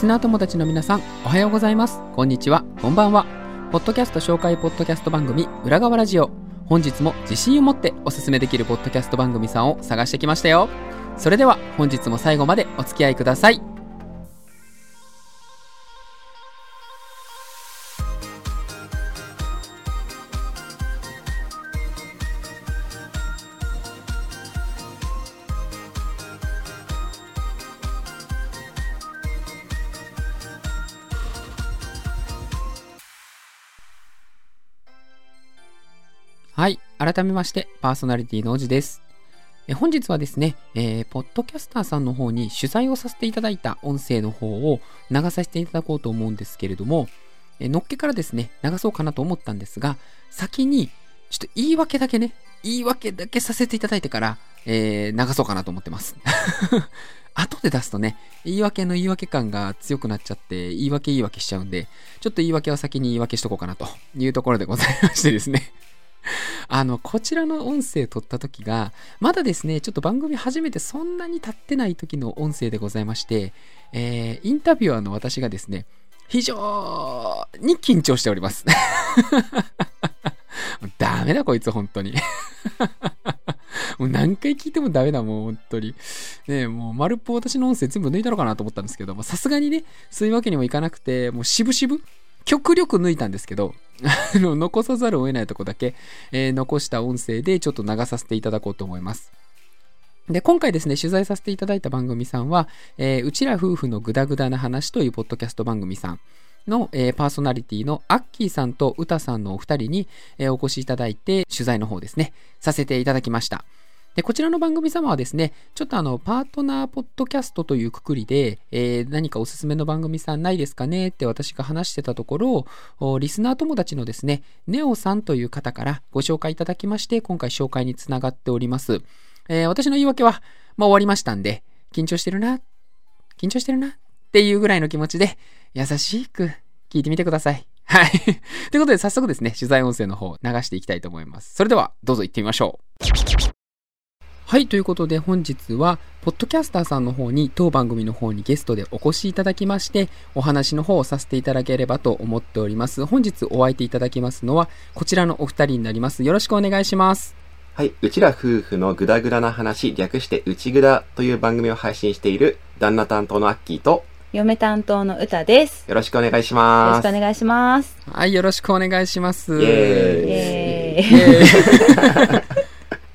スナー友達の皆さん、おはようございます。こんにちは、こんばんは。ポッドキャスト紹介ポッドキャスト番組、裏側ラジオ。本日も自信を持っておすすめできるポッドキャスト番組さんを探してきましたよ。それでは、本日も最後までお付き合いください。改めまして、パーソナリティのおじです。え本日はですね、えーポッドキャスターさんの方に取材をさせていただいた音声の方を流させていただこうと思うんですけれども、えのっけからですね、流そうかなと思ったんですが、先に、ちょっと言い訳だけね、言い訳だけさせていただいてから、えー流そうかなと思ってます。後で出すとね、言い訳の言い訳感が強くなっちゃって、言い訳言い訳しちゃうんで、ちょっと言い訳は先に言い訳しとこうかなというところでございましてですね。あの、こちらの音声撮った時が、まだですね、ちょっと番組始めてそんなに経ってない時の音声でございまして、えーインタビュアーの私がですね、非常に緊張しております。ダメだこいつ本当に。もう何回聞いてもダメだもう本当に。ねもう丸っぽ私の音声全部抜いたのかなと思ったんですけど、まあさすがにね、そういうわけにもいかなくて、もう渋々、極力抜いたんですけど、残さざるを得ないとこだけ、えー残した音声でちょっと流させていただこうと思います。で、今回ですね、取材させていただいた番組さんは、えーうちら夫婦のグダグダな話というポッドキャスト番組さんの、えーパーソナリティのアッキーさんとウタさんのお二人に、えーお越しいただいて、取材の方ですね、させていただきました。で、こちらの番組様はですね、ちょっとあの、パートナーポッドキャストというくくりで、えー何かおすすめの番組さんないですかね？って私が話してたところ、リスナー友達のですね、ネオさんという方からご紹介いただきまして、今回紹介につながっております。えー私の言い訳は、まあ終わりましたんで、緊張してるな、緊張してるなっていうぐらいの気持ちで、優しく聞いてみてください。はい。ということで、早速ですね、取材音声の方流していきたいと思います。それでは、どうぞ行ってみましょう。はい、ということで本日は、ポッドキャスターさんの方に当番組の方にゲストでお越しいただきまして、お話の方をさせていただければと思っております。本日お相手いただきますのは、こちらのお二人になります。よろしくお願いします。はい。うちら夫婦のグダグダな話、略してうちぐだという番組を配信している旦那担当のアッキーと、嫁担当の歌です。よろしくお願いしよろます。しくお願いします。はい、よろしくお願いします。イエーイイエーイ。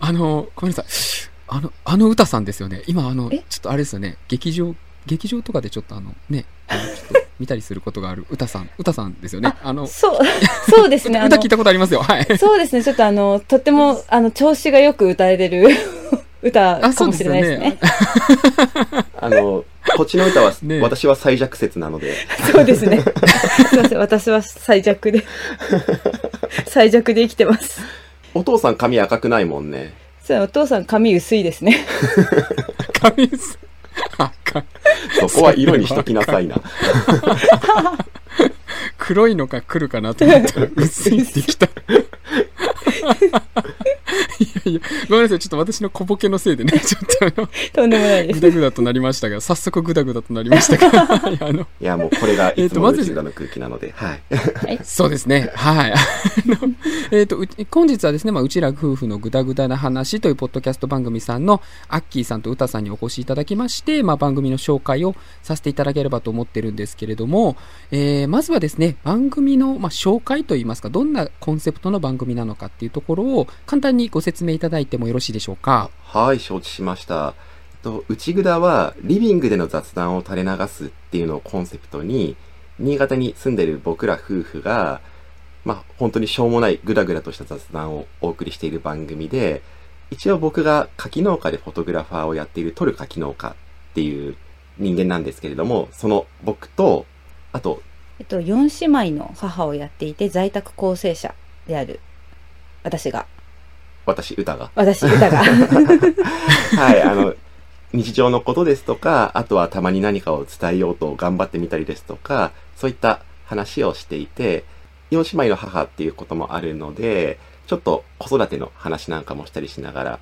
あの、ごめんなさい。あの、あの歌さんですよね。今、あの、ちょえっとあれですよね。劇場、劇場とかでちょっとあの、ね、あのちょっと 見たりすることがある歌さん、歌さんですよね。あの、そう、そうですね。歌聞いたことありますよ。はい。そうですね。ちょっとあの、とっても、あの、調子がよく歌えれる 歌かもしれないですね。あの、こっちの歌は、ね私は最弱説なので、そうですね。すいません。私は最弱で、最弱で生きてます。お父さん髪赤くないもんね。そうお父さん髪薄いですね。髪薄あかそこは色にしときなさいな。黒いのか来るかなと思ったら薄いってきた。いやいや、ごめんなさい。ちょっと私の小ボケのせいでね、ちょっとあの、とんでもないです。グダグダとなりましたが、早速グダグダとなりましたが、はいあの、いや、もうこれがいつえーとまずぐだの空気なので、はい。そうですね。はい。あの、えっ、と、う本日はですね、まあ、うちら夫婦のグダグダな話というポッドキャスト番組さんのアッキーさんとウタさんにお越しいただきまして、まあ、番組の紹介をさせていただければと思ってるんですけれども、えーまずはですね、番組の、まあ、紹介といいますか、どんなコンセプトの番組なのかっていうところを簡単にご説明いただいてもよろしいでしょうか？はい、承知しました。えっと、内ぐだは、リビングでの雑談を垂れ流すっていうのをコンセプトに、新潟に住んでる僕ら夫婦が、まあ、本当にしょうもないグダグダとした雑談をお送りしている番組で、一応僕が柿農家でフォトグラファーをやっているトル柿農家っていう人間なんですけれども、その僕と、あと、えっと、4姉妹の母をやっていて、在宅構成者である、私が、私、歌が。私、歌が。はい、あの、日常のことですとか、あとはたまに何かを伝えようと頑張ってみたりですとか、そういった話をしていて、四姉妹の母っていうこともあるので、ちょっと子育ての話なんかもしたりしながら、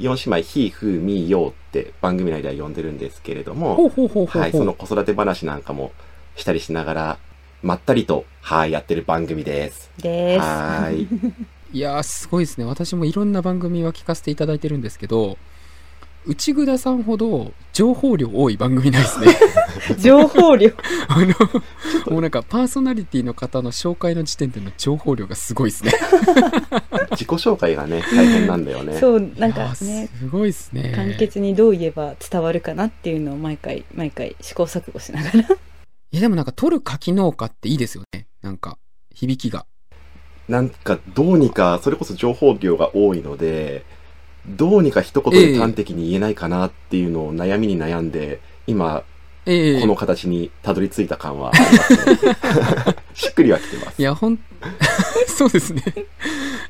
4姉妹、ひ、ふ、み、ようって番組内では呼んでるんですけれども。はい、その子育て話なんかもしたりしながら、まったりと、はい、やってる番組です。です。はーい。いやー、すごいですね。私もいろんな番組は聞かせていただいてるんですけど、内ぐださんほど情報量多い番組ないですね。情報量？あの、もうなんかパーソナリティの方の紹介の時点での情報量がすごいですね。自己紹介がね、大変なんだよね。そう、なんかね、すごいですね。簡潔にどう言えば伝わるかなっていうのを毎回、毎回試行錯誤しながら。いやでもなんか取る柿農家っていいですよね。なんか、響きが。なんか、どうにか、それこそ情報量が多いので、どうにか一言で端的に言えないかなっていうのを悩みに悩んで、今、ええこの形にたどり着いた感はありますね。しっくりはきてます。いや、ほん、そうですね。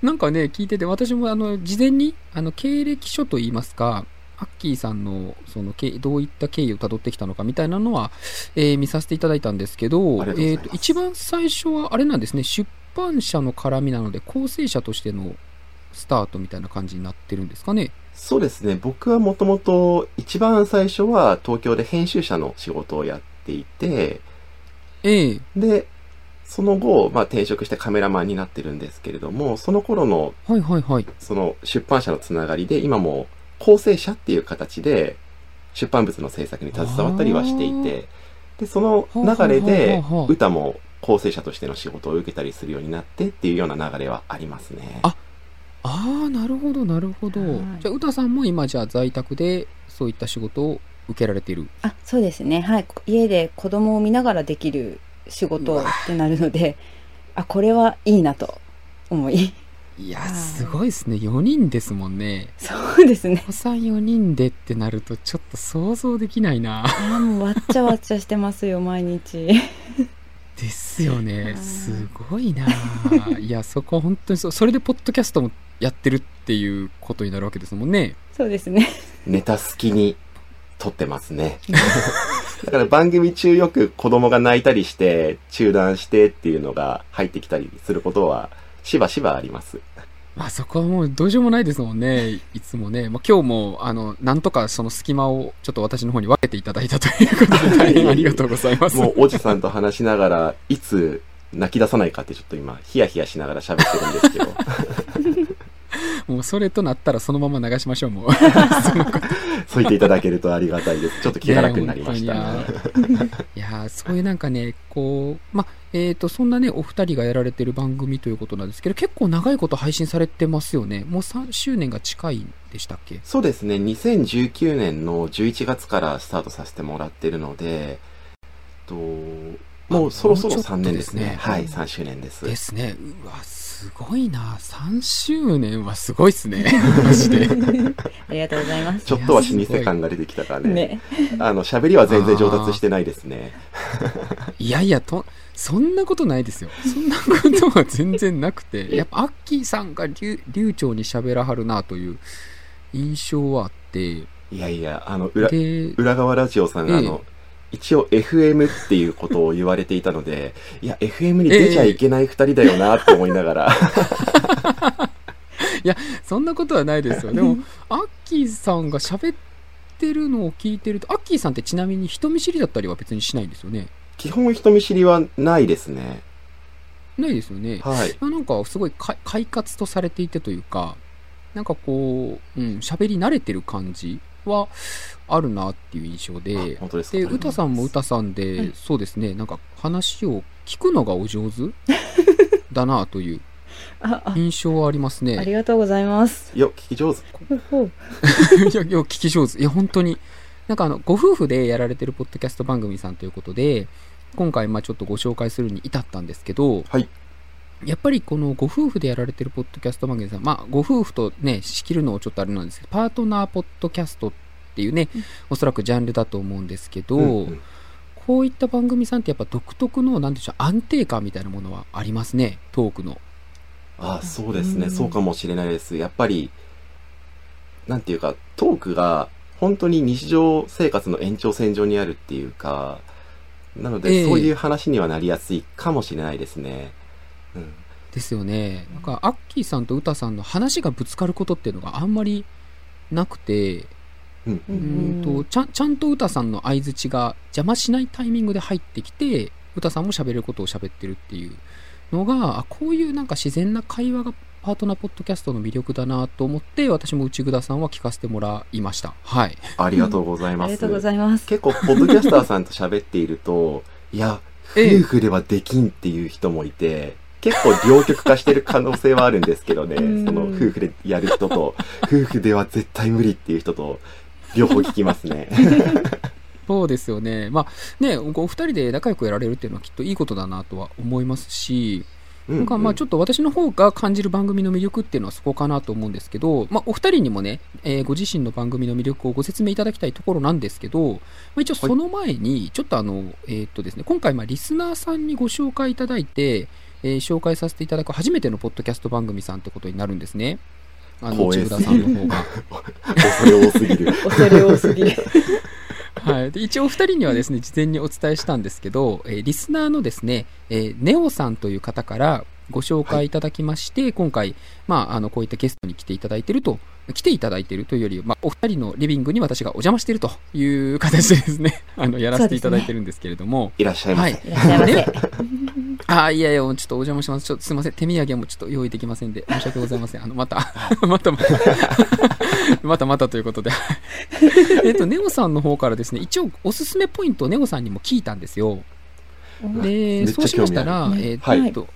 なんかね、聞いてて、私もあの、事前に、あの、経歴書といいますか、アッキーさんの、その、けどういった経緯をたどってきたのかみたいなのは、えー見させていただいたんですけど、えっ、と、一番最初は、あれなんですね、出版社の絡みなので、構成者としてのスタートみたいな感じになってるんですかね。そうですね。僕はもともと一番最初は東京で編集者の仕事をやっていて、ええで、その後、まあ転職してカメラマンになってるんですけれども、その頃のはいはいはい。その出版社のつながりで、今も構成者っていう形で出版物の制作に携わったりはしていて、で、その流れで歌も構成者としての仕事を受けたりするようになってっていうような流れはありますね。あああ、なるほど、なるほど。はいじゃあ、歌さんも今、じゃあ在宅でそういった仕事を受けられている。あ、そうですね。はい。家で子供を見ながらできる仕事ってなるので、あ、これはいいなと思い。いや、はいすごいですね。4人ですもんね。そうですね。お子さん4人でってなると、ちょっと想像できないな。あもうわっちゃわっちゃしてますよ、毎日。ですよね。はいすごいな。いや、そこは本当にそう。それで、ポッドキャストもやってるっていうことになるわけですもんね。そうですね。ネタ好きに撮ってますね。だから番組中よく子供が泣いたりして、中断してっていうのが入ってきたりすることは、しばしばあります。まあそこはもうどうしようもないですもんね。いつもね。まあ今日も、あの、なんとかその隙間をちょっと私の方に分けていただいたということで大変ありがとうございます。もうおじさんと話しながら、いつ泣き出さないかってちょっと今、ヒヤヒヤしながら喋ってるんですけど、もうそれとなったらそのまま流しましょう、もう。そう言っていただけるとありがたいです。ちょっと気が楽になりました。いやいやーそういうなんかね、こう、まあ、えっ、と、そんなね、お二人がやられてる番組ということなんですけど、結構長いこと配信されてますよね。もう3周年が近いんでしたっけ？そうですね、2019年の11月からスタートさせてもらってるので、ともうそろそろもうちょっと3年ですね。ですねはい、3周年です。ですね。うわ、すごいな。3周年はすごいっすね。マジで。ありがとうございます。ちょっとは老舗感が出てきたからね。ね。あの、喋りは全然上達してないですね。いやいや、と、そんなことないですよ。そんなことは全然なくて、やっぱアッキーさんが流流暢に喋らはるなという印象はあって、いやいや、あの、裏、で、裏側ラジオさんが、あの、一応 FM っていうことを言われていたので、いや、FM に出ちゃいけない二人だよなって思いながら、そんなことはないですよ。でも、アッキーさんが喋ってるのを聞いてると、アッキーさんってちなみに人見知りだったりは別にしないんですよね。基本人見知りはないですね。ないですよね。はい。いやなんかすごいか快活とされていてというか、なんかこう、うん、喋り慣れてる感じはあるなっていう印象であ、本当でで、歌さんも歌さんで、はいそうですね、なんか話を聞くのがお上手 だなというあ、あ、印象はありますありね。がとうございます。よ、聞き上手。ほうほう いや、いや、聞き上手。いや、本当に。なんかあの、ご夫婦でやられてるポッドキャスト番組さんということで、今回、まあちょっとご紹介するに至ったんですけど、はい。やっぱりこのご夫婦でやられてるポッドキャスト番組さん、まあ、ご夫婦とね、仕切るのをちょっとあれなんですけど、パートナーポッドキャストっていうね、おそらくジャンルだと思うんですけど、うんうんこういった番組さんってやっぱ独特の、なんでしょう、安定感みたいなものはありますね、トークの。あそうですね、うんそうかもしれないです。やっぱり、なんていうか、トークが本当に日常生活の延長線上にあるっていうか、なので、ええそういう話にはなりやすいかもしれないですね。うん。ですよね。なんか、アッキーさんと歌さんの話がぶつかることっていうのがあんまりなくて、うんううんんとちゃんちゃんと歌さんの相づちが邪魔しないタイミングで入ってきて歌さんも喋れることを喋ってるっていうのがあこういうなんか自然な会話がパートナーポッドキャストの魅力だなと思って私も内蔵さんは聞かせてもらいましたはいありがとうございます。ありがとうございます。結構、ポッドキャスターさんと喋っていると、いや、ええ夫婦ではできんっていう人もいて、結構両極化してる可能性はあるんですけどね、うん。その夫婦でやる人と、夫婦では絶対無理っていう人と、両方聞きますね。そうですよね。まあねお二人で仲良くやられるっていうのはきっといいことだなとは思いますしなんかまあちょっっと私の方が感じる番組の魅力っていうのはそこかなと思うんですけど、まあ、お二人にもね、えーご自身の番組の魅力をご説明いただきたいところなんですけど、まあ、一応その前にちょっとあの、えーっとですね、今回まあリスナーさんにご紹介いただいて、えー紹介させていただく初めてのポッドキャスト番組さんってことになるんですね。あの内村さんの方が。恐れ多すぎる。恐れ多すぎる。はい、で一応お二人にはですね事前にお伝えしたんですけど、えーリスナーのですね、えーネオさんという方からご紹介いただきまして、今回、まあ、あのこういったゲストに来ていただいていると来ていただいているというより、まあ、お二人のリビングに私がお邪魔しているという形でですねあのやらせていただいてるんですけれども、いらっしゃいませ。はいいらっしゃいませ。ねあーいやいや、ちょっとお邪魔します。ちょっとすみません。手土産もちょっと用意できませんで、申し訳ございません。あの、また、ま たまた、また またということで。えっと、ネオさんの方からですね、一応おすすめポイントをネオさんにも聞いたんですよ。で、そうしましたら、えっはいと、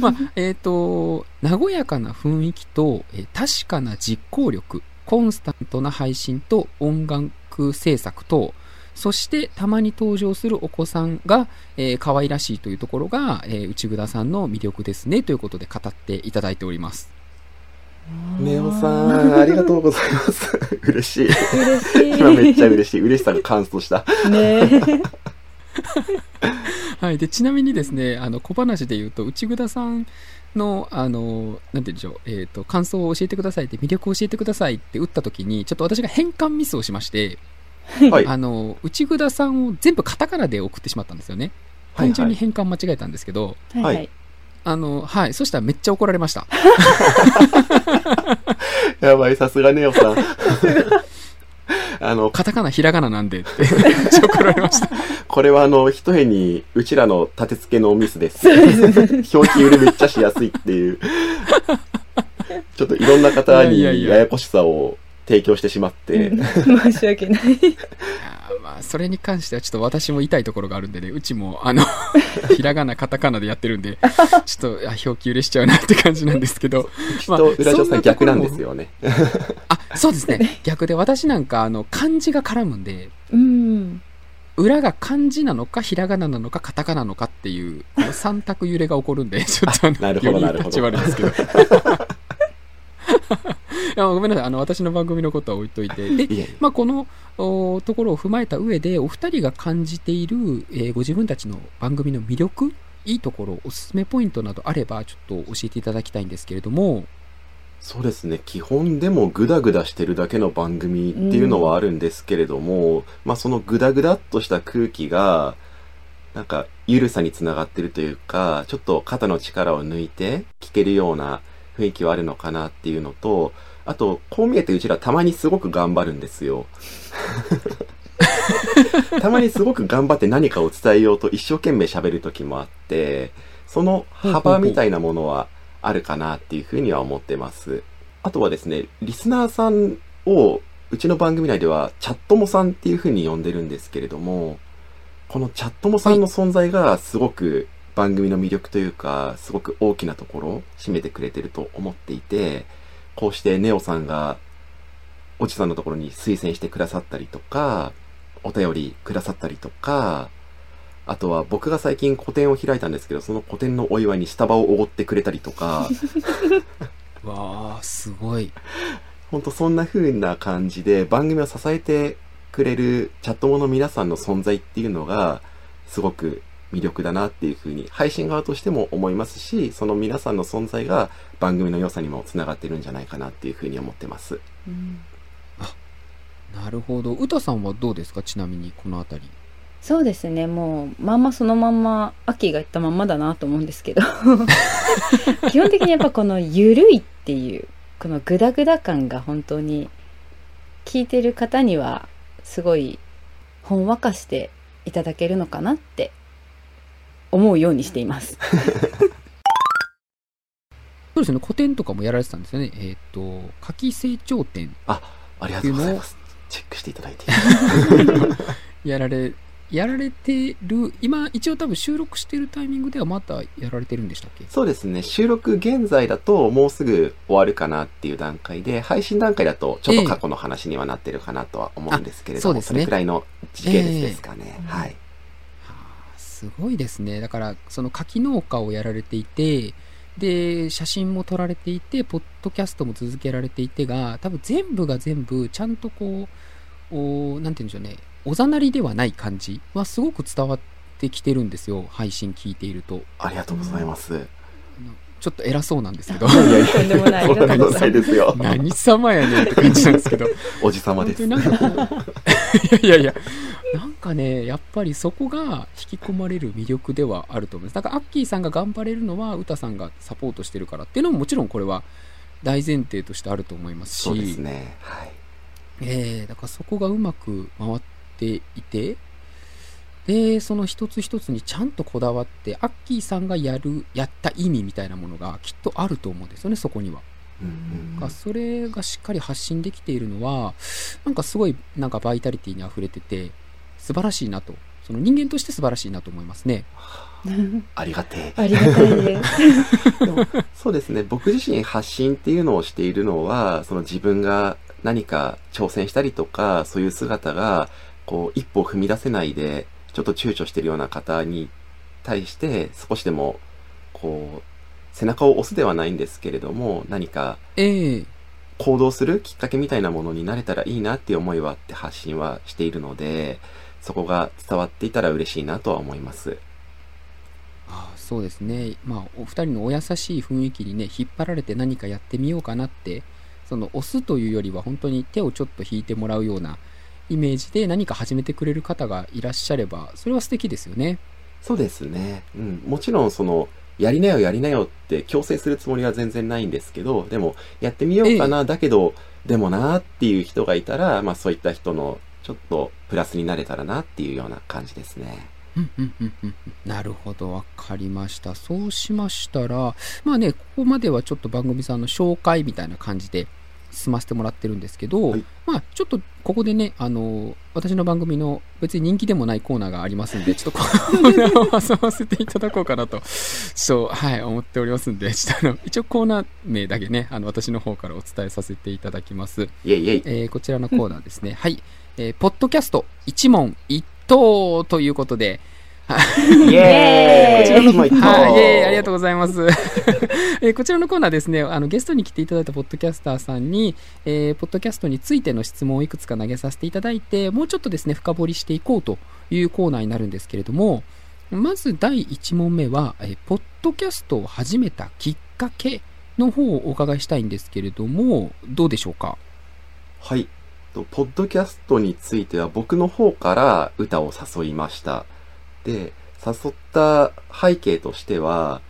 まあ、えっと、和やかな雰囲気と、えー確かな実行力、コンスタントな配信と音楽制作と、そしてたまに登場するお子さんが、えー可愛らしいというところが、えー内蔵さんの魅力ですねということで語っていただいております。ネオさん、ありがとうございます。嬉しい。嬉しい。今めっちゃ嬉しい。嬉しさが乾燥した。ね はい、でちなみにですね、あの小話で言うと、内蔵さんの、あの、なんて言うんでしょう、えっ、と、感想を教えてくださいって、魅力を教えてくださいって打った時に、ちょっと私が変換ミスをしまして、はい。あの、内蔵さんを全部カタカナで送ってしまったんですよね。はい単純に変換間違えたんですけど、はいはい。あの、はい、そしたらめっちゃ怒られました。やばい、さすがネオさん。あの、カタカナ、ひらがななんでって、めっちゃ怒られました。これはあの、一重に、うちらの立て付けのミスです。表記売りめっちゃしやすいっていう。ちょっといろんな方にややこしさを提供してしまって、うん 申し訳ない。まあ、それに関してはちょっと私も痛いところがあるんでね、うちも、あの、ひらがな、カタカナでやってるんで、ちょっと、あ表記売れしちゃうなって感じなんですけど、きっと裏女さん逆なんですよね。あ、そうですね。逆で私なんか、あの、漢字が絡むんで、うん。裏が漢字なのか、ひらがななのか、カタカナなのかっていう、三択揺れが起こるんで、ちょっとあの、なるほどよりなるほど立ち悪いですけど。いやごめんなさい。あの、私の番組のことは置いといて。で、まあ、このおところを踏まえた上で、お二人が感じている、えーご自分たちの番組の魅力、いいところ、おすすめポイントなどあれば、ちょっと教えていただきたいんですけれども、そうですね。基本でもグダグダしてるだけの番組っていうのはあるんですけれども、まあそのグダグダっとした空気が、なんか、ゆるさにつながってるというか、ちょっと肩の力を抜いて聞けるような雰囲気はあるのかなっていうのと、あと、こう見えてうちらたまにすごく頑張るんですよ。たまにすごく頑張って何かを伝えようと一生懸命喋る時もあって、その幅みたいなものはあるかなっていうふうには思ってます。あとはですね、リスナーさんをうちの番組内ではチャットモさんっていうふうに呼んでるんですけれども、このチャットモさんの存在がすごく番組の魅力というか、すごく大きなところを占めてくれてると思っていて、こうしてネオさんがおじさんのところに推薦してくださったりとか、お便りくださったりとか、あとは僕が最近個展を開いたんですけど、その個展のお祝いにスタバをおごってくれたりとか、わあ、すごい。ほんとそんな風な感じで番組を支えてくれるチャットモの皆さんの存在っていうのがすごく魅力だなっていう風に配信側としても思いますし、その皆さんの存在が番組の良さにもつながってるんじゃないかなっていう風に思ってます。うんなるほど。歌さんはどうですか？ちなみに、このあたり。そうですねもうまんまそのまんま秋が言ったまんまだなと思うんですけど 基本的にやっぱこのゆるいっていうこのグダグダ感が本当に聞いてる方にはすごいほんわかしていただけるのかなって思うようにしています。そうですね、古典とかもやられてたんですよね。えっ、と、夏季成長展ありがとうございます。チェックしていただいて。やられ、やられてる、今、一応多分収録してるタイミングではまたやられてるんでしたっけ？そうですね。収録現在だともうすぐ終わるかなっていう段階で、配信段階だとちょっと過去の話にはなってるかなとは思うんですけれども、あそうですねれくらいの時系列ですかね。ええはい。はあすごいですね。だから、その柿農家をやられていて、で、写真も撮られていて、ポッドキャストも続けられていてが、多分全部が全部、ちゃんとこう、おなんて言うんでしょうね、おざなりではない感じはすごく伝わってきてるんですよ。配信聞いていると。ありがとうございます。ちょっいと偉そうなんですけど。いやいやとんでもない。とうございます。ですよ。何様やねんって感じなんですけど。おじさまです。いやいやいや、なんかね、やっぱりそこが引き込まれる魅力ではあると思います。だから、アッキーさんが頑張れるのは、歌さんがサポートしてるからっていうのももちろんこれは大前提としてあると思いますし、そうですね。はい。えーだからそこがうまく回っていて、で、その一つ一つにちゃんとこだわって、アッキーさんがやる、やった意味みたいなものがきっとあると思うんですよね、そこには。うんうんそれがしっかり発信できているのは、なんかすごいなんかバイタリティに溢れてて、素晴らしいなと。その人間として素晴らしいなと思いますね。ありがてありがたい そうですね。僕自身発信っていうのをしているのは、その自分が何か挑戦したりとか、そういう姿が、こう、一歩踏み出せないで、ちょっと躊躇してるような方に対して、少しでも、こう、背中を押すではないんですけれども、何かええ行動するきっかけみたいなものになれたらいいなっていう思いはあって発信はしているので、そこが伝わっていたら嬉しいなとは思います。ああそうですね。まあ、お二人のお優しい雰囲気にね、引っ張られて何かやってみようかなって、その押すというよりは本当に手をちょっと引いてもらうようなイメージで何か始めてくれる方がいらっしゃれば、それは素敵ですよね。そうですね。うん。もちろんその、やりなよやりなよって強制するつもりは全然ないんですけど、でも、やってみようかな、だけど、でもなーっていう人がいたら、まあそういった人のちょっとプラスになれたらなっていうような感じですね。うんうんうんうんなるほど、わかりました。そうしましたら、まあね、ここまではちょっと番組さんの紹介みたいな感じで進ませてもらってるんですけど、はいまあちょっとここでね、あの、私の番組の別に人気でもないコーナーがありますんで、ちょっとコーナーを挟ませていただこうかなと、そう、はい、思っておりますんで、ちょっとあの、一応コーナー名だけね、あの、私の方からお伝えさせていただきます。イェイイェイ。えーこちらのコーナーですね。はい。えーポッドキャスト一問一答ということで、イエーイ。はい、イエーイ。ありがととうございます。えーこちらのコーナーですね、あの、ゲストに来ていただいたポッドキャスターさんに、えーポッドキャストについての質問をいくつか投げさせていただいて、もうちょっとですね、深掘りしていこうというコーナーになるんですけれども、まず第1問目は、えーポッドキャストを始めたきっかけの方をお伺いしたいんですけれども、どうでしょうか？はい。とポッドキャストについては僕の方から歌を誘いました。で、誘った背景としては、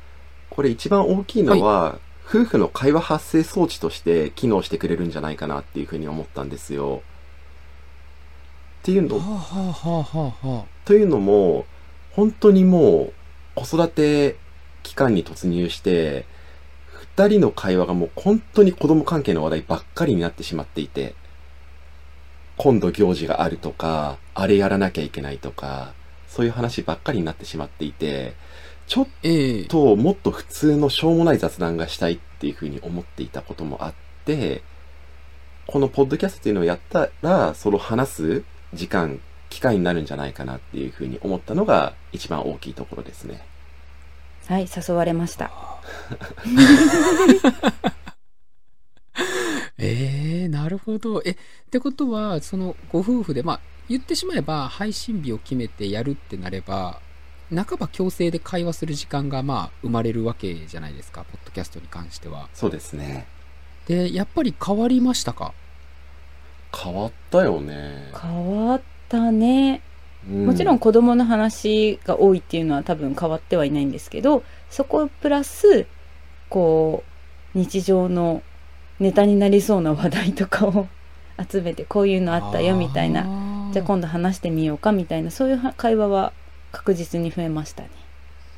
これ一番大きいのは、夫婦の会話発生装置として機能してくれるんじゃないかなっていうふうに思ったんですよ。っていうのはあ、はあはあというのも、本当にもう子育て期間に突入して、二人の会話がもう本当に子供関係の話題ばっかりになってしまっていて、今度行事があるとか、あれやらなきゃいけないとか、そういう話ばっかりになってしまっていて、ちょっええともっと普通のしょうもない雑談がしたいっていうふうに思っていたこともあって、このポッドキャストっていうのをやったら、その話す時間、機会になるんじゃないかなっていうふうに思ったのが一番大きいところですね。はい、誘われました。ええなるほど。え、ってことは、そのご夫婦で、まあ、言ってしまえば、配信日を決めてやるってなれば、半ば強制で会話する時間が、まあ、生まれるわけじゃないですか、ポッドキャストに関しては。そうですね。で、やっぱり変わりましたか？変わったよね。変わったね。うもちろん子供の話が多いっていうのは多分変わってはいないんですけど、そこプラス、こう、日常のネタになりそうな話題とかを 集めてこういうのあったよみたいななじゃあ今度話してみようかみたいなそういう会話は確実に増えましたね。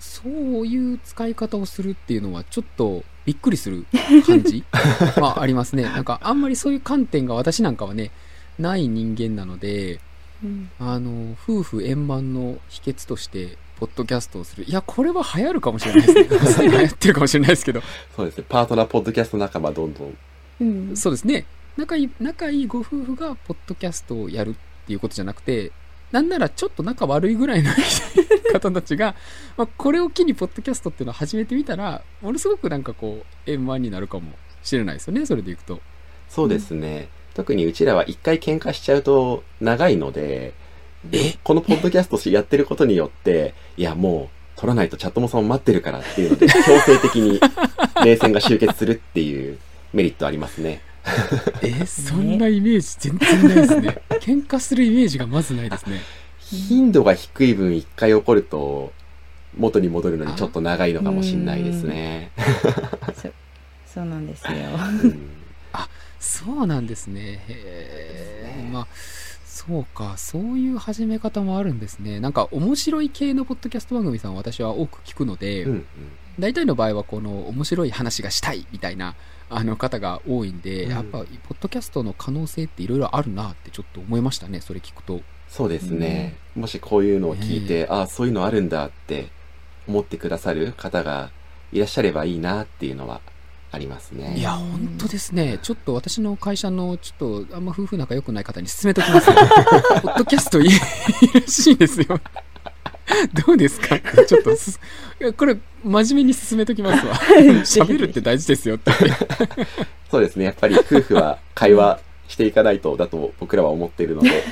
そういう使い方をするっていうのはちょっとびっくりする感じ？はありますね。なんかあんまりそういう観点が私なんかはね、ない人間なので、うんあの、夫婦円満の秘訣として、ポッドキャストをする。いや、これは流行るかもしれないですね。流行ってるかもしれないですけど。そうですね。パートナーポッドキャスト仲間どんどん。うんそうですね。仲いい、仲いいご夫婦がポッドキャストをやるっていうことじゃなくて、なんならちょっと仲悪いぐらいの方たちが、まあ、これを機にポッドキャストっていうのを始めてみたら、ものすごくなんかこう、円満になるかもしれないですよね、それでいくと。そうですね。特にうちらは一回喧嘩しちゃうと長いので、え？このポッドキャストやってることによって、いやもう、取らないとチャットモさんを待ってるからっていうので、強制的に冷戦が終結するっていうメリットありますね。え、そんなイメージ全然ないですね。喧嘩するイメージがまずないですね。頻度が低い分一回起こると、元に戻るのにちょっと長いのかもしれないですね。そ そうなんですよ。うんそうなんですね。へえ。まあ、そうか、そういう始め方もあるんですね。なんか面白い系のポッドキャスト番組さん私は多く聞くので、うんうん大体の場合はこの面白い話がしたいみたいなあの方が多いんで、うんやっぱポッドキャストの可能性っていろいろあるなってちょっと思いましたね、それ聞くと。そうですね。もしこういうのを聞いて、ああ、そういうのあるんだって思ってくださる方がいらっしゃればいいなっていうのはありますね。いや、本当ですね。ちょっと私の会社の、ちょっと、あんま夫婦仲良くない方に勧めときますよ。ポッドキャストいいらしいですよ。どうですか？ちょっとこれ、真面目に勧めときますわ。喋るって大事ですよって。そうですね。やっぱり夫婦は 会話していかないとだと僕らは思っているので、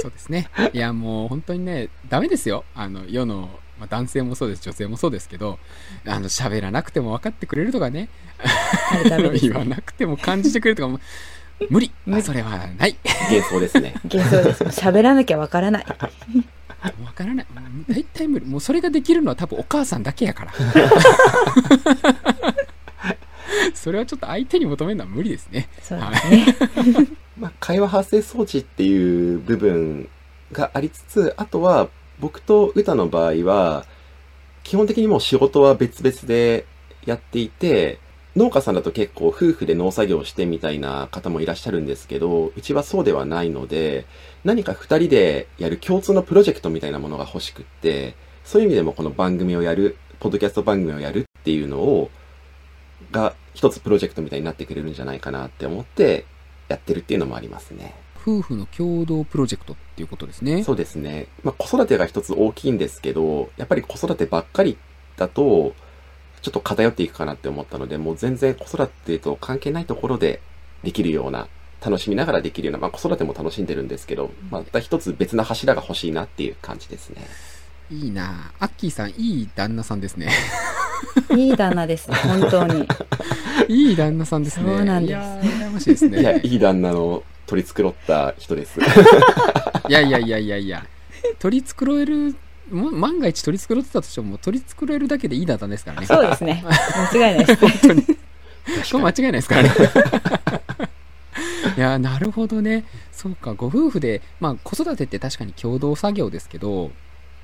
そうですね。いや、もう本当にね、ダメですよ。あの、世の、まあ、男性もそうです、女性もそうですけど、あの、喋らなくても分かってくれるとかね、言わなくても感じてくれるとかも、無理。無理それはない。幻想ですね。幻想です。喋らなきゃわからない。わからない。うん大体無理。もうそれができるのは多分お母さんだけやから。それはちょっと相手に求めるのは無理ですね。そうですね。まあ、会話発生装置っていう部分がありつつ、あとは僕と歌の場合は、基本的にもう仕事は別々でやっていて、農家さんだと結構夫婦で農作業をしてみたいな方もいらっしゃるんですけど、うちはそうではないので、何か二人でやる共通のプロジェクトみたいなものが欲しくって、そういう意味でもこの番組をやる、ポッドキャスト番組をやるっていうのを、が一つプロジェクトみたいになってくれるんじゃないかなって思ってやってるっていうのもありますね。夫婦の共同プロジェクトっていうことですね。そうですね。まあ、子育てが一つ大きいんですけど、やっぱり子育てばっかりだと、ちょっと偏っていくかなって思ったので、もう全然子育てと関係ないところでできるような、楽しみながらできるような、まあ、子育ても楽しんでるんですけど、また一つ別な柱が欲しいなっていう感じですね。いいなアッキーさん、いい旦那さんですね。いい旦那です。本当に。いい旦那さんですね。そうなんですいやー、羨ましいですね。いや、いい旦那の取り繕った人です。いやいやいやいやいや、取り繕える、も万が一取り繕ってたとしても、取り繕えるだけでいい旦那ですからね。そうですね。間違いないです。本当に。これ間違いないですからね。いや、なるほどね。そうか、ご夫婦で、まあ子育てって確かに共同作業ですけど、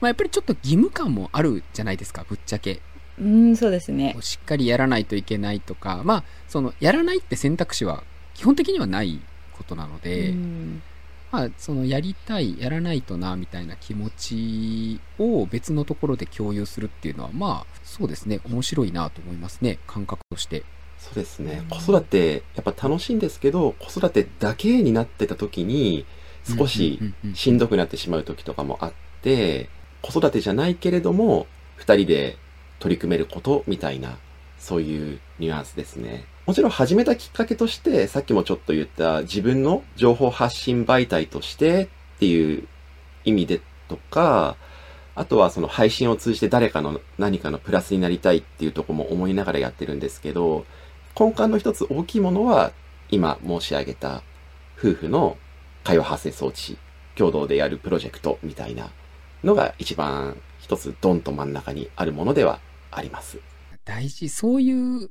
まあやっぱりちょっと義務感もあるじゃないですか、ぶっちゃけ。うん、そうですね。しっかりやらないといけないとか、まあ、その、やらないって選択肢は基本的にはないことなので、うんまあ、その、やりたい、やらないとな、みたいな気持ちを別のところで共有するっていうのは、まあ、そうですね、面白いなと思いますね、感覚として。そうですね。子育て、やっぱ楽しいんですけど、子育てだけになってた時に、少ししんどくなってしまう時とかもあって、子育てじゃないけれども、二人で取り組めることみたいな、そういうニュアンスですね。もちろん始めたきっかけとして、さっきもちょっと言った自分の情報発信媒体としてっていう意味でとか、あとはその配信を通じて誰かの何かのプラスになりたいっていうとこも思いながらやってるんですけど、根幹の一つ大きいものは、今申し上げた夫婦の会話発生装置、共同でやるプロジェクトみたいなのが一番一つドンと真ん中にあるものではあります。大事、そういう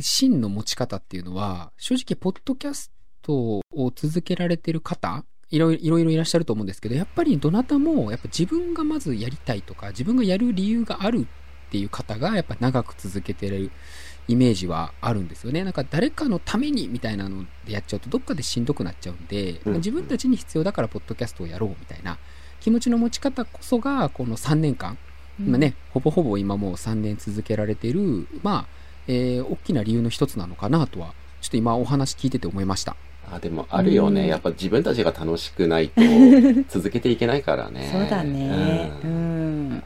芯の持ち方っていうのは、正直、ポッドキャストを続けられてる方、いろいろいろいろいらっしゃると思うんですけど、やっぱりどなたも、やっぱ自分がまずやりたいとか、自分がやる理由があるっていう方が、やっぱ長く続けてるイメージはあるんですよね。なんか誰かのためにみたいなのでやっちゃうと、どっかでしんどくなっちゃうんで、うん自分たちに必要だから、ポッドキャストをやろうみたいな気持ちの持ち方こそが、この3年間、今ね、ほぼほぼ今もう3年続けられている、まあ、えー大きな理由の一つなのかなとは、ちょっと今お話聞いてて思いました。あ、でもあるよね。うんやっぱ自分たちが楽しくないと 続けていけないからね。そうだね。ううんん。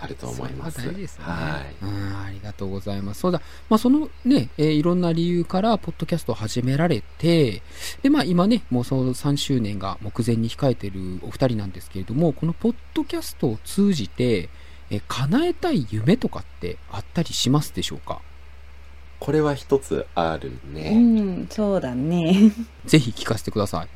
あると思います。は大事ですよね。はい。うん、ありがとうございます。そうだ。まあ、そのね、えーいろんな理由から、ポッドキャストを始められて、で、まあ、今ね、もうその3周年が目前に控えてるお二人なんですけれども、このポッドキャストを通じて、えー叶えたい夢とかってあったりしますでしょうか？これは一つあるうね。ん、そうだね。ぜひ聞かせてください。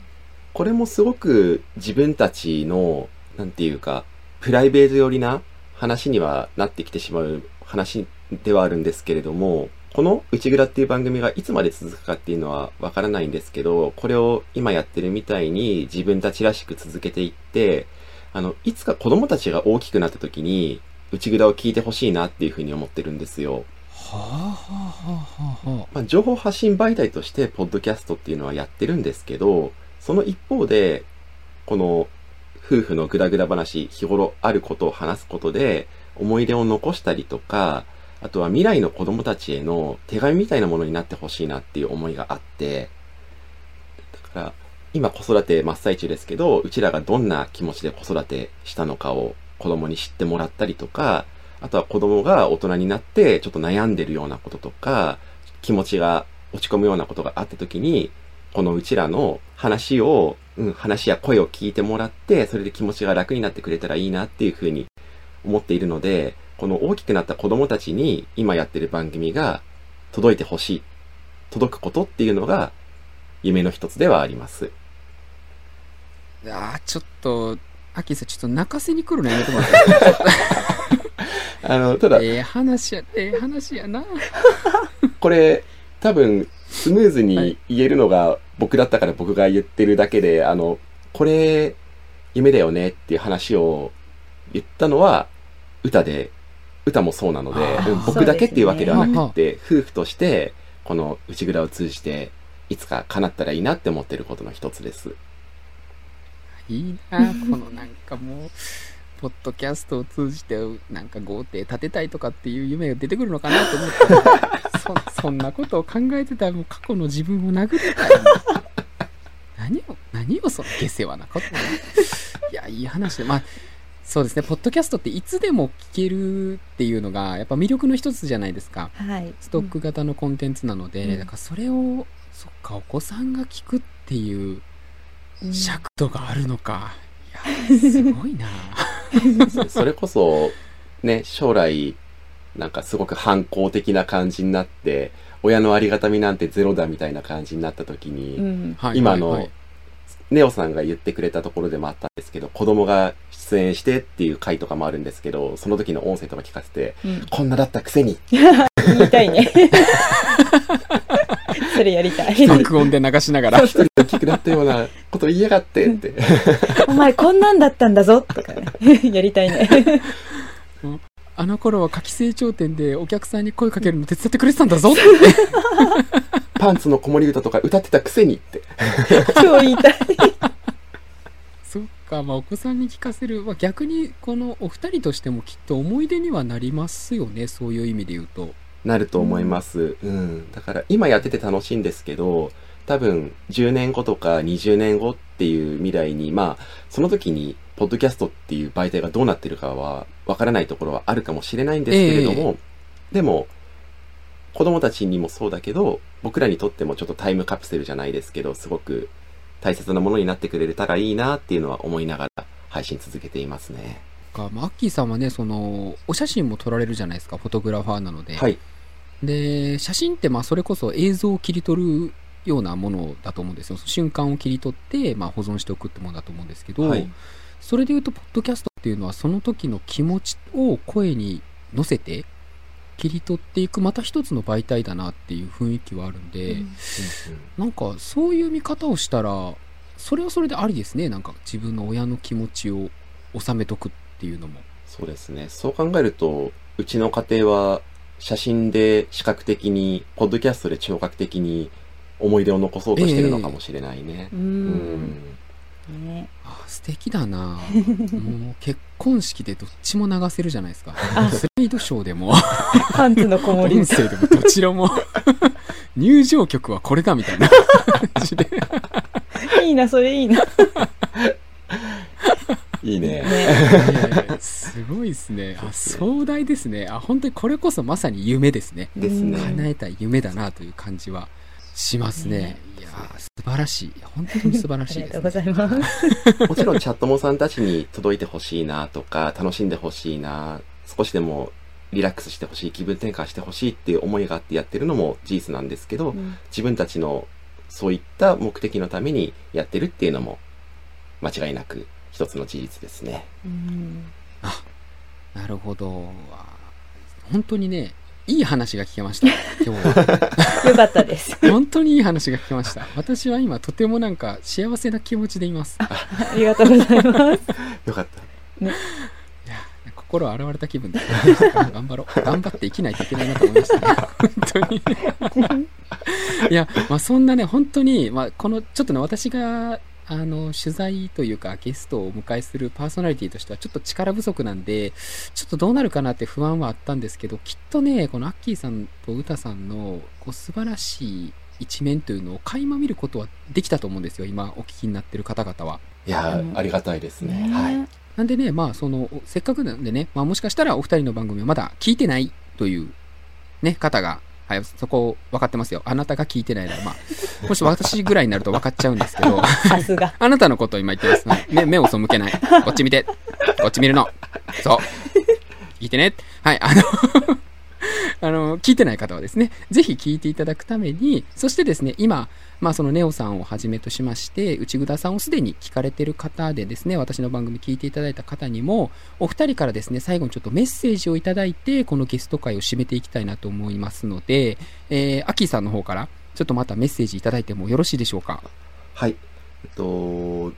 これもすごく自分たちの、なんていうか、プライベート寄りな話にはなってきてしまう話ではあるんですけれども、この内蔵っていう番組がいつまで続くかっていうのはわからないんですけど、これを今やってるみたいに自分たちらしく続けていって、あの、いつか子供たちが大きくなった時に、内蔵を聞いてほしいなっていうふうに思ってるんですよ。まあ、情報発信媒体として、ポッドキャストっていうのはやってるんですけど、その一方で、この、夫婦のグダグダ話、日頃あることを話すことで、思い出を残したりとか、あとは未来の子供たちへの手紙みたいなものになってほしいなっていう思いがあって、だから、今子育て真っ最中ですけど、うちらがどんな気持ちで子育てしたのかを子供に知ってもらったりとか、あとは子供が大人になってちょっと悩んでるようなこととか、気持ちが落ち込むようなことがあった時に、このうちらの話を、うん、話や声を聞いてもらって、それで気持ちが楽になってくれたらいいなっていうふうに思っているので、この大きくなった子供たちに今やってる番組が届いてほしい、届くことっていうのが夢の一つではあります。ああ、ちょっと、アキさん、ちょっと泣かせに来るのやめてもらっていいですか？あの、ただ、ええ話や、ええ話やな。これ、多分、スムーズに言えるのが僕だったから僕が言ってるだけで、あの、これ、夢だよねっていう話を言ったのは、歌で、歌もそうなので僕だけっていうわけではなくて、夫婦として、この内蔵を通じて、いつか叶ったらいいなって思ってることの一つです。いいな、このなんかもう、ポッドキャストを通じて、なんか豪邸建てたいとかっていう夢が出てくるのかなと思ったら、そそんなことを考えてたらもう過去の自分を殴りたい。何を、何をその下世話なことをねいや、いい話で、まあ、そうですね、ポッドキャストっていつでも聞けるっていうのが、やっぱ魅力の一つじゃないですか。はい。ストック型のコンテンツなので、うんだからそれを、そっか、お子さんが聞くっていう、うん尺度があるのか。いや、すごいな。そそれこそ、ね、将来、なんかすごく反抗的な感じになって、親のありがたみなんてゼロだみたいな感じになった時に、今のネオさんが言ってくれたところでもあったんですけど、子供が出演してっていう回とかもあるんですけど、その時の音声とか聞かせて、うん。こんなだったくせに、言いたいね。それやりたい。爆音で流しながら。一人で大きくなったようなこと言いやがってって。お前こんなんだったんだぞとかね。やりたいね。あの頃は夏季成長店でお客さんに声かけるの手伝ってくれてたんだぞって。パンツの子守歌とか歌ってたくせにって。超言いたい。そっか、まあお子さんに聞かせる。まあ逆に、このお二人としてもきっと思い出にはなりますよね。そういう意味で言うと。なると思います。うん。だから今やってて楽しいんですけど、多分10年後とか20年後っていう未来に、まあ、その時に、ポッドキャストっていう媒体がどうなってるかは、わからないところはあるかもしれないんですけれども、でも、子供たちにもそうだけど、僕らにとってもちょっとタイムカプセルじゃないですけど、すごく大切なものになってくれたらいいなっていうのは思いながら配信続けていますね。かまあアッキーさんはね、その、お写真も撮られるじゃないですか。フォトグラファーなので。はい。で、写真ってまあそれこそ映像を切り取るようなものだと思うんですよ。瞬間を切り取って、まあ、保存しておくってものだと思うんですけど、はいそれで言うと、ポッドキャストっていうのはその時の気持ちを声に乗せて、切り取っていくまた一つの媒体だなっていう雰囲気はあるんで、うんなんかそういう見方をしたらそれはそれでありですねなんか自分の親の気持ちを収めとくっていうのもそうですね。そう考えると、うちの家庭は写真で視覚的に、ポッドキャストで聴覚的に思い出を残そうとしてるのかもしれないね。ううんん。ね。あ素敵だな もう結婚式でどっちも流せるじゃないですかあスライドショーでもパンツの子守り音声でもどちらも 入場曲はこれだみたいな感じでいいな、それいいな。いいね。ね。ねすごいですねあ壮大ですねあ本当にこれこそまさに夢ですねですね。叶えたい夢だなという感じはしますねいやー素晴らしい本当に素晴らあしいです、りがとうごね、ざいます。もちろんチャットモさんたちに届いてほしいなとか、楽しんでほしいな、少しでもリラックスしてほしい、気分転換してほしいっていう思いがあってやってるのも事実なんですけど、うん自分たちのそういった目的のためにやってるっていうのも間違いなく一つの事実ですね。うん。なるほど。あ本当にねいい話が聞けました。今日は。よかったです。本当にいい話が聞けました。私は今とてもなんか幸せな気持ちでいます。ありがとうございます。よかった。いや心洗われた気分で。頑張ろう。頑張って生きないといけないなと思いましたね。本当に。いやまあそんなね本当に、まあ、このちょっとね私があの取材というかゲストをお迎えするパーソナリティとしてはちょっと力不足なんでちょっとどうなるかなって不安はあったんですけどきっとねこのアッキーさんとウタさんのこう素晴らしい一面というのを垣間見ることはできたと思うんですよ今お聞きになってる方々は。いやありがたいですね。はい。ねなんでね、まあ、その、せっかくなんでね、まあ、もしかしたらお二人の番組をまだ聞いてないという、ね、方が、はい、そこ分かってますよ。あなたが聞いてないなら、まあ、もし私ぐらいになると分かっちゃうんですけど、さすが。あなたのことを今言ってます。目、目を背けない。こっち見て。こっち見るの。そう。聞いてね。はい、あの、あの、聞いてない方はですね、ぜひ聞いていただくために、そしてですね、今、まあそのネオさんをはじめとしまして、内ぐださんをすでに聞かれてる方でですね、私の番組聞いていただいた方にも、お二人からですね、最後にちょっとメッセージをいただいて、このゲスト会を締めていきたいなと思いますので、えー、アキーさんの方から、ちょっとまたメッセージいただいてもよろしいでしょうか？はい。えっと、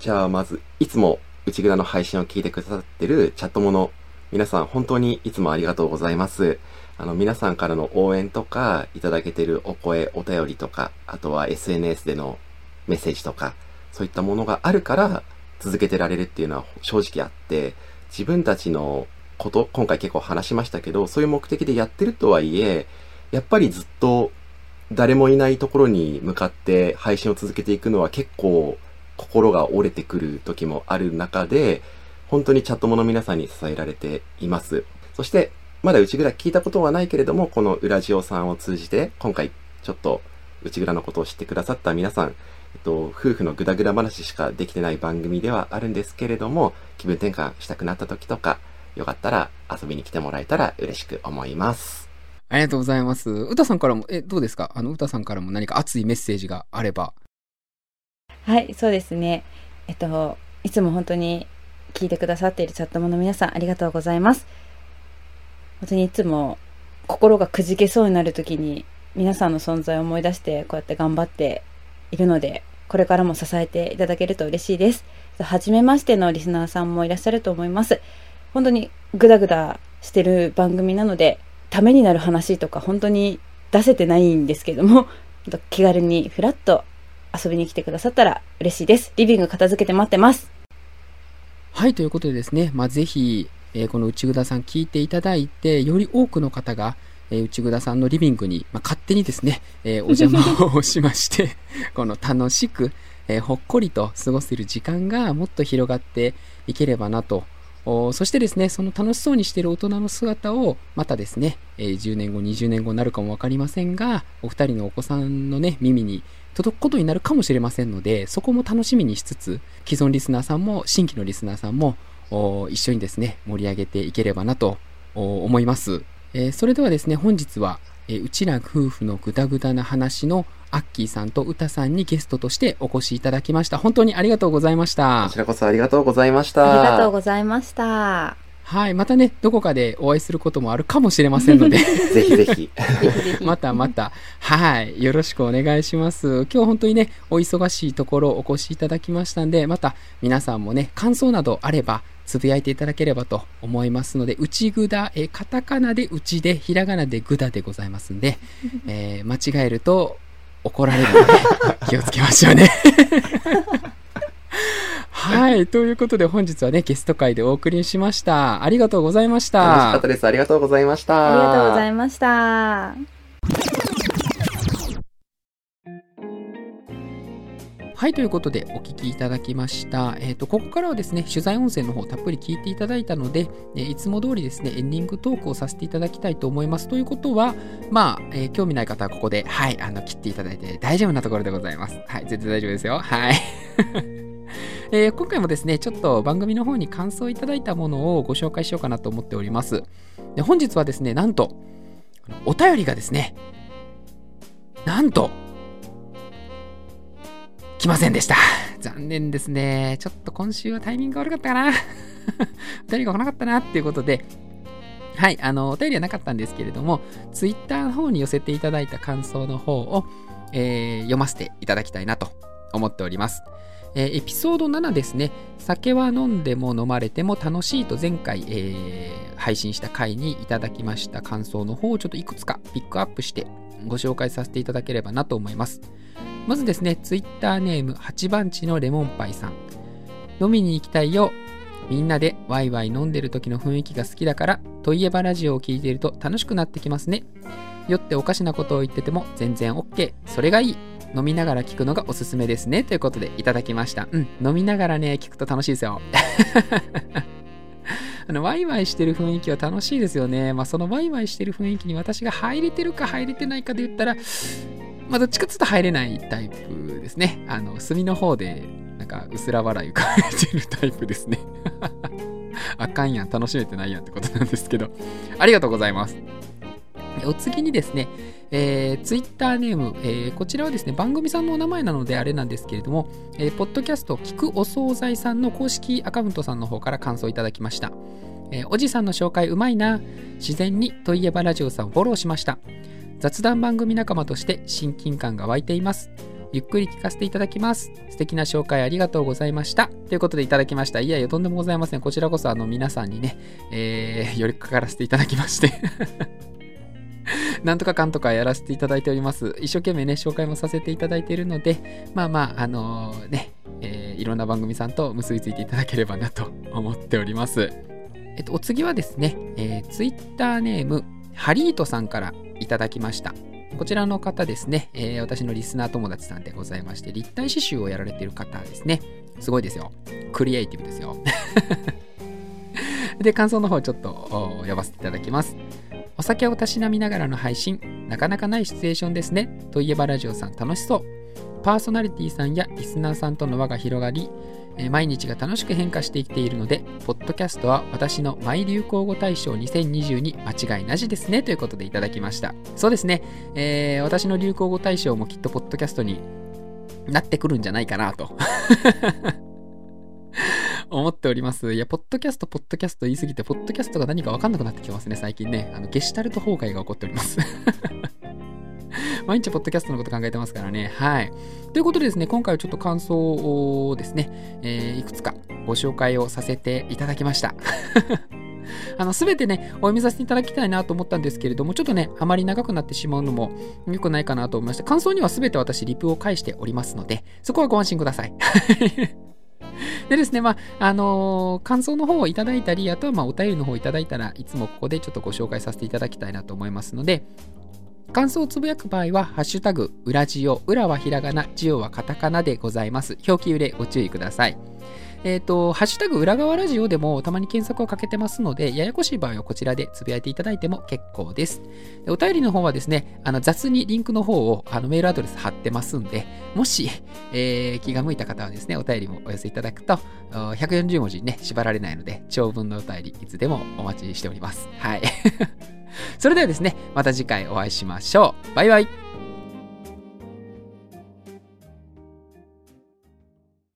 じゃあまず、いつも内蔵の配信を聞いてくださってるチャットモの皆さん、本当にいつもありがとうございます。あの、皆さんからの応援とか、いただけてるお声、お便りとか、あとは SNS でのメッセージとか、そういったものがあるから、続けてられるっていうのは正直あって、自分たちのこと、今回結構話しましたけど、そういう目的でやってるとはいえ、やっぱりずっと誰もいないところに向かって配信を続けていくのは結構心が折れてくる時もある中で、本当にチャットモの皆さんに支えられています。そして、まだ内蔵聞いたことはないけれども、このウラジオさんを通じて、今回ちょっと内蔵のことを知ってくださった皆さん、えっと、夫婦のグダグダ話しかできてない番組ではあるんですけれども、気分転換したくなった時とか、よかったら遊びに来てもらえたら嬉しく思います。ありがとうございます。うたさんからも、え、どうですか？あの、うたさんからも何か熱いメッセージがあれば。はい、そうですね。えっと、いつも本当に聞いてくださっているチャットモの皆さん、ありがとうございます。本当にいつも心がくじけそうになる時に、皆さんの存在を思い出して、こうやって頑張っているので、これからも支えていただけると嬉しいです。初めましてのリスナーさんもいらっしゃると思います。本当にグダグダしてる番組なので、ためになる話とか本当に出せてないんですけども、気軽にフラッと遊びに来てくださったら嬉しいです。リビング片付けて待ってます。はい、ということでですね、まあ、ぜひ、えーこの内ぐださん聞いていただいて、より多くの方が、えー内ぐださんのリビングに、まあ、勝手にですね、えー お邪魔をしまして、この楽しく、えーほっこりと過ごせる時間がもっと広がっていければなと。おそしてですね、その楽しそうにしている大人の姿を、またですね、えー10年後、20年後になるかもわかりませんが、お二人のお子さんのね、耳に届くことになるかもしれませんので、そこも楽しみにしつつ、既存リスナーさんも、新規のリスナーさんも、お一緒にですね、盛り上げていければなとお思います。えーそれではですね、本日は、えーうちら夫婦のぐだぐだな話のアッキーさんとうたさんにゲストとしてお越しいただきました。本当にありがとうございましたこち。らこそありがとうございました。ありがとうございました。はい。またね、どこかでお会いすることもあるかもしれませんので、ぜひぜひ。またまた、はい。よろしくお願いします。今日本当にね、お忙しいところお越しいただきましたんで、また皆さんもね、感想などあれば、つぶやいていただければと思いますので、内ぐだ、えーカタカナで内で、ひらがなでぐだでございますんで、えー間違えると怒られるので、気をつけましょうね。はい。ということで本日はね、ゲスト会でお送りしました。ありがとうございまし。楽しかったたです。ありがとうございました。ありがとうございました。はい、ということでお聞きいただきました。えっ、と、ここからはですね、取材音声の方たっぷり聞いていただいたので、えーいつも通りですね、エンディングトークをさせていただきたいと思います。ということは、まあ、えー興味ない方はここで、はい、あの、切っていただいて大丈夫なところでございます。はい、全然大丈夫ですよ。はい。えー今回もですね、ちょっと番組の方に感想いただいたものをご紹介しようかなと思っております。で本日はですね、なんと、お便りがですね、なんと、来ませんでした。残念ですね。ちょっと今週はタイミング悪かったかな。お便りが来なかったなっていうことで、はい、あの、お便りはなかったんですけれども、ツイッターの方に寄せていただいた感想の方を、えー読ませていただきたいなと思っております。えーエピソード7ですね。酒は飲んでも飲まれても楽しいと前回、えー配信した回にいただきました感想の方をちょっといくつかピックアップしてご紹介させていただければなと思います。まずですね、ツイッターネーム8番地のレモンパイさん。飲みに行きたいよ。みんなでワイワイ飲んでる時の雰囲気が好きだから、といえばラジオを聞いていると楽しくなってきますね。酔っておかしなことを言ってても全然 OK。それがいい。飲みながら聞くのがおすすめですね。ということでいただきました。うん、飲みながらね、聞くと楽しいですよ。あの、ワイワイしてる雰囲気は楽しいですよね。まあ、そのワイワイしてる雰囲気に私が入れてるか入れてないかで言ったら、まあ、どっちかっていうと入れないタイプですね。あの、隅の方で、なんか、薄ら笑い浮かべてるタイプですね。あかんやん、楽しめてないやんってことなんですけど。ありがとうございます。お次にですね、えー、ツイッターネーム、えーこちらはですね、番組さんのお名前なのであれなんですけれども、えーポッドキャスト、聞くお惣菜さんの公式アカウントさんの方から感想いただきました。えーおじさんの紹介うまいな。自然にといえばラジオさんをフォローしました。雑談番組仲間として親近感が湧いています。ゆっくり聞かせていただきます。素敵な紹介ありがとうございました。ということでいただきました。いやいや、とんでもございません。こちらこそあの皆さんにね、えー、寄りかからせていただきまして。なんとかかんとかやらせていただいております。一生懸命ね、紹介もさせていただいているので、まあまあ、あのね、えーいろんな番組さんと結びついていただければなと思っております。えっと、お次はですね、えー、ツイッターネーム、ハリートさんからいただきました。こちらの方ですね、えー私のリスナー友達さんでございまして、立体刺繍をやられている方ですね。すごいですよ。クリエイティブですよ。で、感想の方ちょっとお読ませていただきます。お酒をたしなみながらの配信、なかなかないシチュエーションですね。といえばラジオさん楽しそう。パーソナリティさんやリスナーさんとの輪が広がり、毎日が楽しく変化してきているので、ポッドキャストは私のマイ流行語大賞2022間違いなしですね。ということでいただきました。そうですね。えー私の流行語大賞もきっとポッドキャストになってくるんじゃないかなと。思っております。いや、ポッドキャスト、ポッドキャスト言いすぎて、ポッドキャストが何か分かんなくなってきてますね、最近ね。あの、ゲシュタルト崩壊が起こっております。毎日ポッドキャストのこと考えてますからね。はい。ということでですね、今回はちょっと感想をですね、えーいくつかご紹介をさせていただきました。あの、すべてね、お読みさせていただきたいなと思ったんですけれども、ちょっとね、あまり長くなってしまうのも良くないかなと思いまして、感想にはすべて私、リプを返しておりますので、そこはご安心ください。でですね、まあ、あのー感想の方をいただいたり、あとはまあ、お便りの方をいただいたらいつもここでちょっとご紹介させていただきたいなと思いますので、感想をつぶやく場合は、ハッシュタグ、裏ジオ、裏はひらがな、ジオはカタカナでございます。表記揺れご注意ください。えっ、と、ハッシュタグ裏側ラジオでもたまに検索をかけてますので、ややこしい場合はこちらでつぶやいていただいても結構です。でお便りの方はですね、あの雑にリンクの方をあのメールアドレス貼ってますんで、もし、えー気が向いた方はですね、お便りもお寄せいただくと、140文字にね、縛られないので、長文のお便りいつでもお待ちしております。はい。それではですね、また次回お会いしましょう。バイバイ。